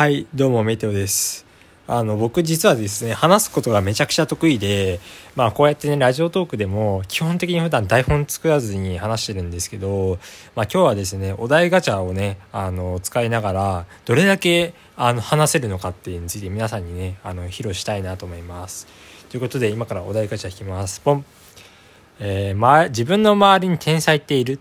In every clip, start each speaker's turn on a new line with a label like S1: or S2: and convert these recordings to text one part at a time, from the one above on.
S1: はい、どうも、メテオです。あの、僕実はですね、話すことがめちゃくちゃ得意で、まあこうやってね、ラジオトークでも基本的に普段台本作らずに話してるんですけど、まあ今日はですね、お題ガチャをね、あの、使いながら、どれだけ、あの、話せるのかっていうについて皆さんにね、あの、披露したいなと思います。ということで、今からお題ガチャ引きます。ポンえーま、自分の周りに天才っている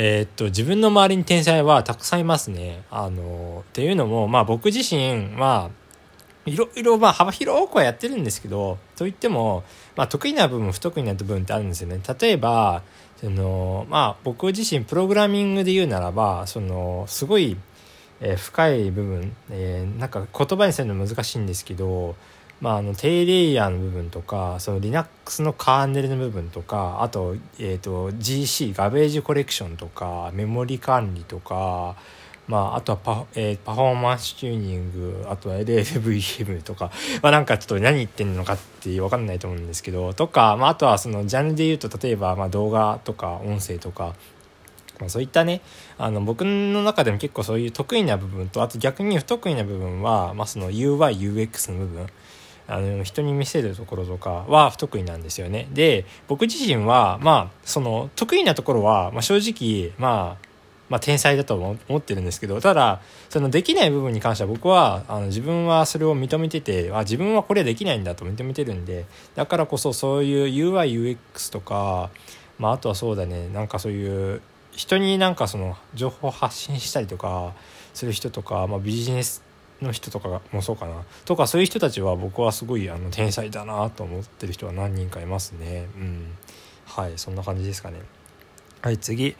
S1: えーっと自分の周りに天才はたくさんいますね。あのっていうのも、まあ、僕自身はいろいろまあ幅広くはやってるんですけどといっても、まあ、得意な部分不得意な部分ってあるんですよね。例えばその、まあ、僕自身プログラミングで言うならばそのすごい、えー深い部分、えーなんか言葉にするの難しいんですけど、まあ、あの低レイヤーの部分とかその Linux のカーネルの部分とかあと,、えー、と GC ガベージコレクションとかメモリ管理とか、まあ、あとはパ,、えーパフォーマンスチューニングあとは LLVM とか、まあ、なんかちょっと何言ってんのかって分かんないと思うんですけどとか、まあ、あとはそのジャンルで言うと例えばまあ動画とか音声とかまあ、そういったねあの僕の中でも結構そういう得意な部分とあと逆に不得意な部分は、まあ、その UIUX の部分あの人に見せるところとかは不得意なんですよね。で僕自身はまあその得意なところは、まあ、正直まあまあ、天才だと思ってるんですけどただそのできない部分に関しては僕はあの自分はそれを認めててあ自分はこれできないんだと認めてるんでだからこそそういう UIUX とか、まあ、あとはそうだねなんかそういう人になんかその情報発信したりとかする人とか、まあ、ビジネスの人とかもそうかな。とかそういう人たちは僕はすごいあの天才だなと思ってる人は何人かいますね。うん。はいそんな感じですかね。はい次。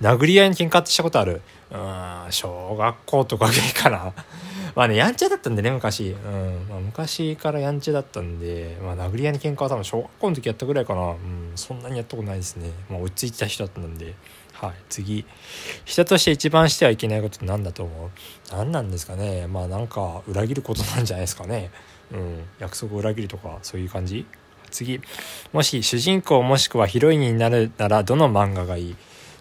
S1: 殴り合いに喧嘩ってしたことある。うん小学校とかぐらいかな。まあねやんちゃだったんでね昔、うんまあ、昔からやんちゃだったんで、まあ、殴り合いに喧嘩は多分小学校の時やったぐらいかな、うん、そんなにやったことないですね、まあ、落ち着いた人だったんで。はい次。人として一番してはいけないことって何だと思う？何なんですかね。まあなんか裏切ることなんじゃないですかね。うん。約束を裏切るとかそういう感じ？次。もし主人公もしくはヒロインになるならどの漫画がいい？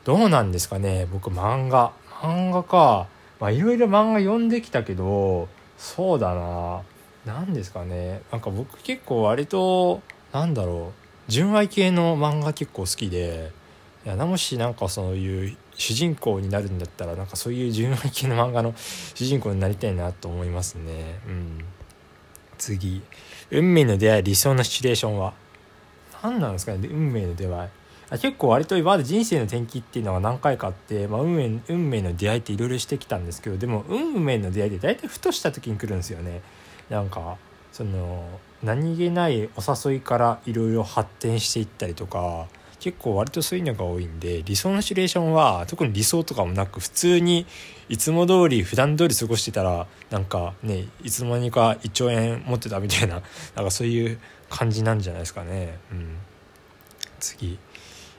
S1: どうなんですかね。僕漫画。漫画か。まあいろいろ漫画読んできたけどそうだな。何ですかね。なんか僕結構割となんだろう。純愛系の漫画結構好きでいやもしなんかそういう主人公になるんだったらなんかそういう純愛系の漫画の主人公になりたいなと思いますね。うん。次。運命の出会い理想のシチュエーションは？何なんですかね？運命の出会い。あ結構割と今まで人生の転機っていうのが何回かあって、まあ、運命運命の出会いっていろいろしてきたんですけどでも運命の出会いって大体ふとした時に来るんですよね。なんかその何気ないお誘いからいろいろ発展していったりとか結構割とそういうのが多いんで理想のシチュエーションは特に理想とかもなく普通にいつも通り普段通り過ごしてたらなんかねいつの間にか1兆円持ってたみたいな なんかそういう感じなんじゃないですかね。うん、次。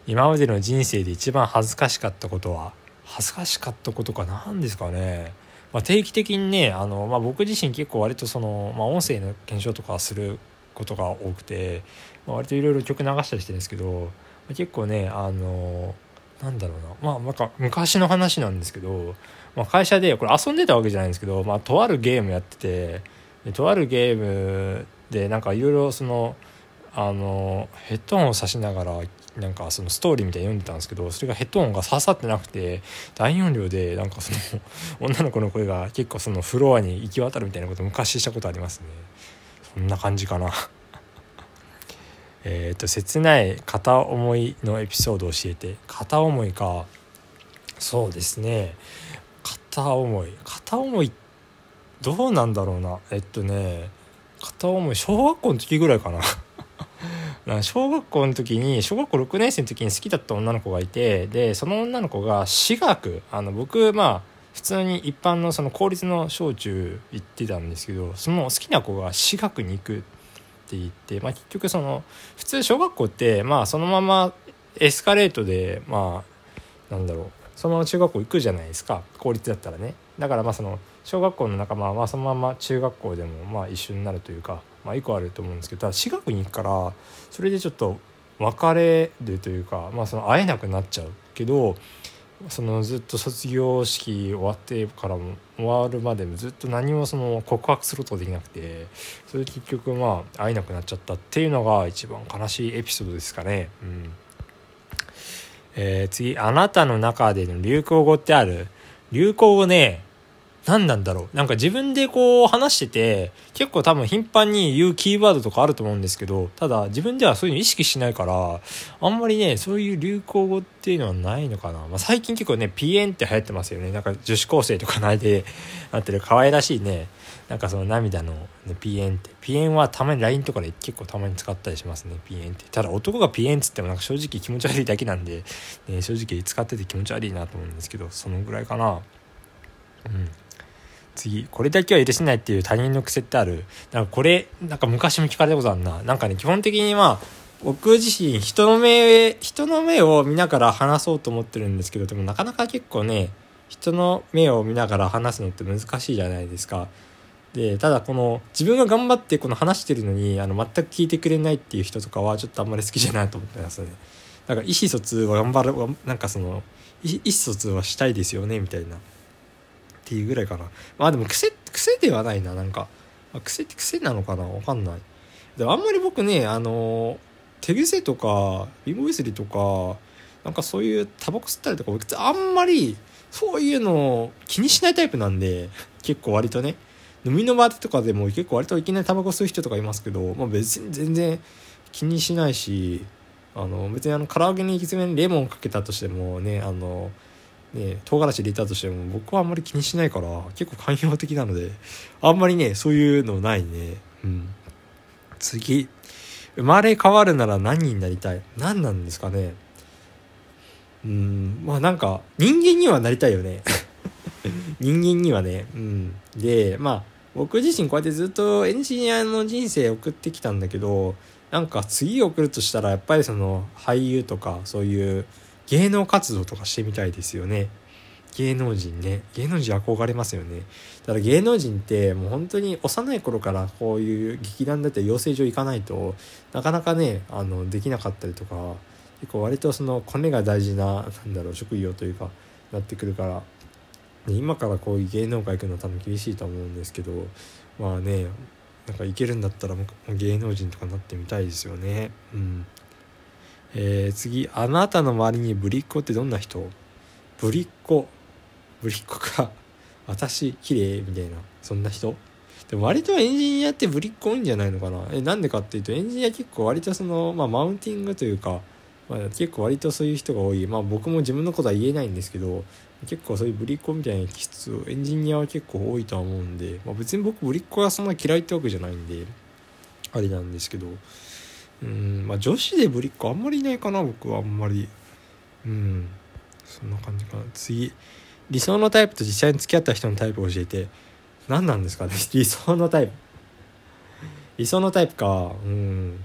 S1: 今までの人生で一番恥ずかしかったことは恥ずかしかったことか何ですかね、まあ、定期的にねあの、まあ、僕自身結構割とその、まあ、音声の検証とかすることが多くて、まあ、割といろいろ曲流したりしてるんですけど、結構ねあのなんだろうな。まあなんか昔の話なんですけど、まあ、会社でこれ遊んでたわけじゃないんですけど、まあ、とあるゲームやっててでとあるゲームでなんかいろいろそのあのヘッドホンを挿しながらなんかそのストーリーみたいに読んでたんですけどそれがヘッドホンが刺さってなくて大音量でなんかその 女の子の声が結構そのフロアに行き渡るみたいなこと昔したことありますね。そんな感じかな。えっと切ない片思いのエピソードを教えて。片思いか。そうですね。片思い。片思いどうなんだろうな。えっとね。片思い小学校の時ぐらいかな。小学校の時に小学校6年生の時に好きだった女の子がいてでその女の子が私学。あの僕まあ普通に一般のその公立の小中行ってたんですけどその好きな子が私学に行く。って言って、まあ、結局その普通小学校ってまあそのままエスカレートでまあなんだろうそのまま中学校行くじゃないですか公立だったらね。だからまあその小学校の仲間はそのまま中学校でもまあ一緒になるというかまあ一個あると思うんですけどただ私学に行くからそれでちょっと別れるというかまあその会えなくなっちゃうけどそのずっと卒業式終わってからも終わるまでもずっと何もその告白することができなくてそれで結局まあ会えなくなっちゃったっていうのが一番悲しいエピソードですかね。うんえー、次あなたの中での流行語ってある？流行語ね何なんだろう。なんか自分でこう話してて結構多分頻繁に言うキーワードとかあると思うんですけどただ自分ではそういうの意識しないからあんまりねそういう流行語っていうのはないのかな、まあ、最近結構ねピエンって流行ってますよね。なんか女子高生とか内でなってる可愛らしいね。なんかその涙の、ね、ピエンって。ピエンはたまに LINE とかで結構たまに使ったりしますね。ピエンって。ただ男がピエンっつってもなんか正直気持ち悪いだけなんで、ね、正直使ってて気持ち悪いなと思うんですけどそのぐらいかな。うん。次これだけは許せないっていう他人の癖ってあるなんかこれなんか昔も聞かれたことあるななんかね基本的にまあ僕自身人の目人の目を見ながら話そうと思ってるんですけどでもなかなか結構ね人の目を見ながら話すのって難しいじゃないですか。でただこの自分が頑張ってこの話してるのにあの全く聞いてくれないっていう人とかはちょっとあんまり好きじゃないと思ってますね。だか意思疎通は頑張るなんかその意思疎通はしたいですよねみたいなっていうぐらいかな。まあでも癖癖ではないななんか、癖って癖なのかなわかんない。でもあんまり僕ねあの手癖とか貧乏ゆすりとかなんかそういうタバコ吸ったりとかあんまりそういうの気にしないタイプなんで結構割とね。飲みの場とかでも結構割といきなりタバコ吸う人とかいますけど、まあ、別に全然気にしないしあの別にあの唐揚げに行き詰めにレモンかけたとしてもねあのね、唐辛子入れたとしても僕はあんまり気にしないから結構寛容的なのであんまりねそういうのないね。うん。次。生まれ変わるなら何になりたい？何なんですかね。うん。まあなんか人間にはなりたいよね。人間にはね。うん。でまあ僕自身こうやってずっとエンジニアの人生送ってきたんだけどなんか次送るとしたらやっぱりその俳優とかそういう芸能活動とかしてみたいですよね。芸能人ね。芸能人憧れますよね。ただ芸能人ってもう本当に幼い頃からこういう劇団だったり養成所行かないとなかなかねあのできなかったりとか結構割とそのコネが大事ななんだろう職業というかなってくるから今からこういう芸能界行くのは多分厳しいと思うんですけどまあねなんか行けるんだったらもう芸能人とかなってみたいですよね。うん。えー、次あなたの周りにぶりっ子ってどんな人？ぶりっ子ぶりっ子か。私綺麗みたいな。そんな人？でも割とエンジニアってぶりっ子多いんじゃないのかな？えなんでかっていうとエンジニア結構割とその、まあ、マウンティングというか、まあ、結構割とそういう人が多い。まあ僕も自分のことは言えないんですけど結構そういうぶりっ子みたいな気質をエンジニアは結構多いとは思うんで、まあ、別に僕ぶりっ子はそんな嫌いってわけじゃないんであれなんですけど。うんまあ女子でぶりっ子あんまりいないかな僕はあんまり。うんそんな感じかな。次理想のタイプと実際に付き合った人のタイプを教えて。何なんですかね 理想のタイプ。理想のタイプか。うん。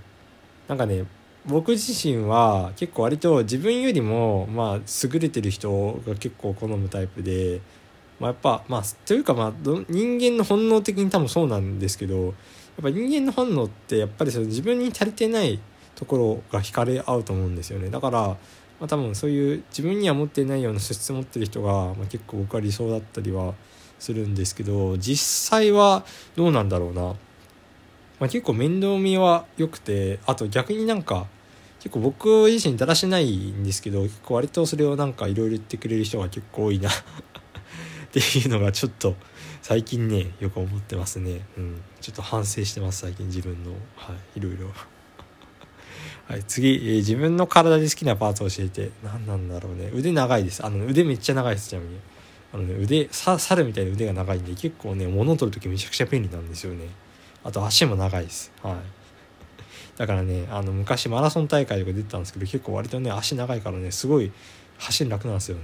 S1: なんかね僕自身は結構割と自分よりもまあ優れてる人が結構好むタイプで、まあ、やっぱまあというかまあ人間の本能的に多分そうなんですけどっぱ人間の本能ってやっぱりその自分に足りてないところが惹かれ合うと思うんですよね。だから、まあ、多分そういう自分には持ってないような素質を持ってる人が、まあ、結構僕は理想だったりはするんですけど実際はどうなんだろうな、まあ、結構面倒見は良くてあと逆になんか結構僕自身だらしないんですけど結構割とそれをなんかいろいろ言ってくれる人が結構多いな。っていうのがちょっと最近ね よく思ってますね。うん。ちょっと反省してます最近自分の。はい。いろいろ。はい。次、えー、自分の体で好きなパーツを教えて。何なんだろうね。腕長いです。あの腕めっちゃ長いですちなみに。あのね腕さ猿みたいな腕が長いんで結構ね物を取る時めちゃくちゃ便利なんですよね。あと足も長いです。はい。だからねあの昔マラソン大会とか出てたんですけど結構割とね足長いからねすごい走る楽なんですよね。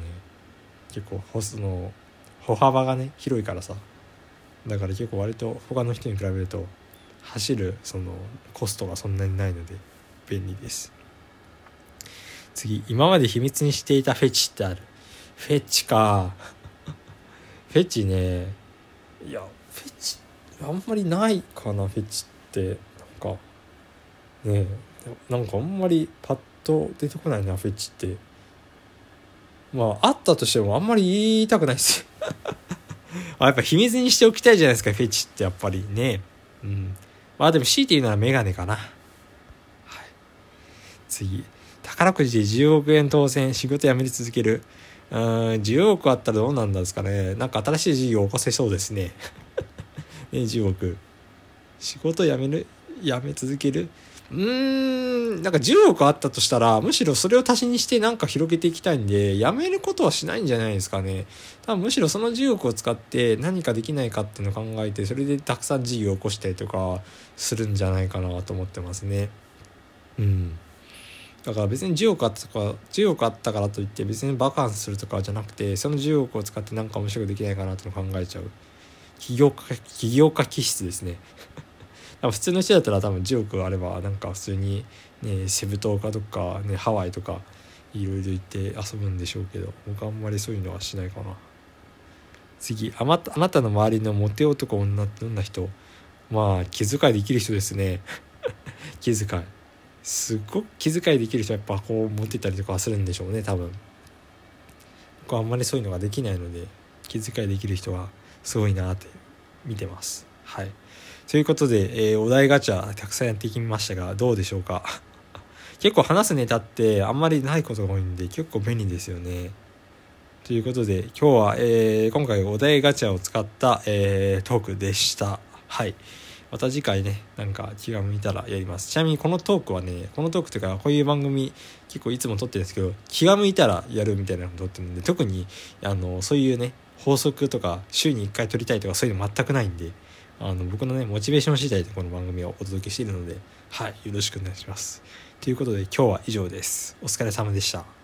S1: 結構その歩幅がね広いからさ。だから結構割と他の人に比べると走るそのコストがそんなにないので便利です。次今まで秘密にしていたフェチってある。フェチか。フェチね。いやフェチあんまりないかなフェチって。なんかねえ。なんかあんまりパッと出てこないなフェチって。まああったとしてもあんまり言いたくないですよ。あやっぱ秘密にしておきたいじゃないですかフェチってやっぱりね。うん。まあでも強いて言うならメガネかな。はい。次。宝くじで10億円当選仕事辞め続ける。うん10億あったらどうなんですかね。なんか新しい事業を起こせそうですね。ね10億。仕事辞める辞め続ける。うーん。なんか10億あったとしたらむしろそれを足しにしてなんか広げていきたいんで辞めることはしないんじゃないですかね。多分むしろその10億を使って何かできないかっていうのを考えてそれでたくさん事業を起こしたりとかするんじゃないかなと思ってますね。うん。だから別に10億あったか10億あったからといって別にバカンスするとかじゃなくてその10億を使って何か面白くできないかなってのを考えちゃう。起業家起業家気質ですね。普通の人だったら多分10億あればなんか普通にねセブ島かどっかねハワイとかいろいろ行って遊ぶんでしょうけど僕あんまりそういうのはしないかな。次あなたあなたの周りのモテ男女ってどんな人？まあ気遣いできる人ですね。気遣い。すっごく気遣いできる人はやっぱこうモテたりとかするんでしょうね多分。僕はあんまりそういうのができないので気遣いできる人はすごいなって見てます。はい。ということで、えー、お題ガチャたくさんやってきましたがどうでしょうか？結構話すネタってあんまりないことが多いんで結構便利ですよね。ということで今日は、えー、今回お題ガチャを使った、えー、トークでした。はい。また次回ねなんか気が向いたらやります。ちなみにこのトークはねこのトークというかこういう番組結構いつも撮ってるんですけど気が向いたらやるみたいなのを撮ってるんで特にあのそういうね法則とか週に1回撮りたいとかそういうの全くないんであの僕のねモチベーション次第でこの番組をお届けしているのではいよろしくお願いします。ということで今日は以上です。お疲れ様でした。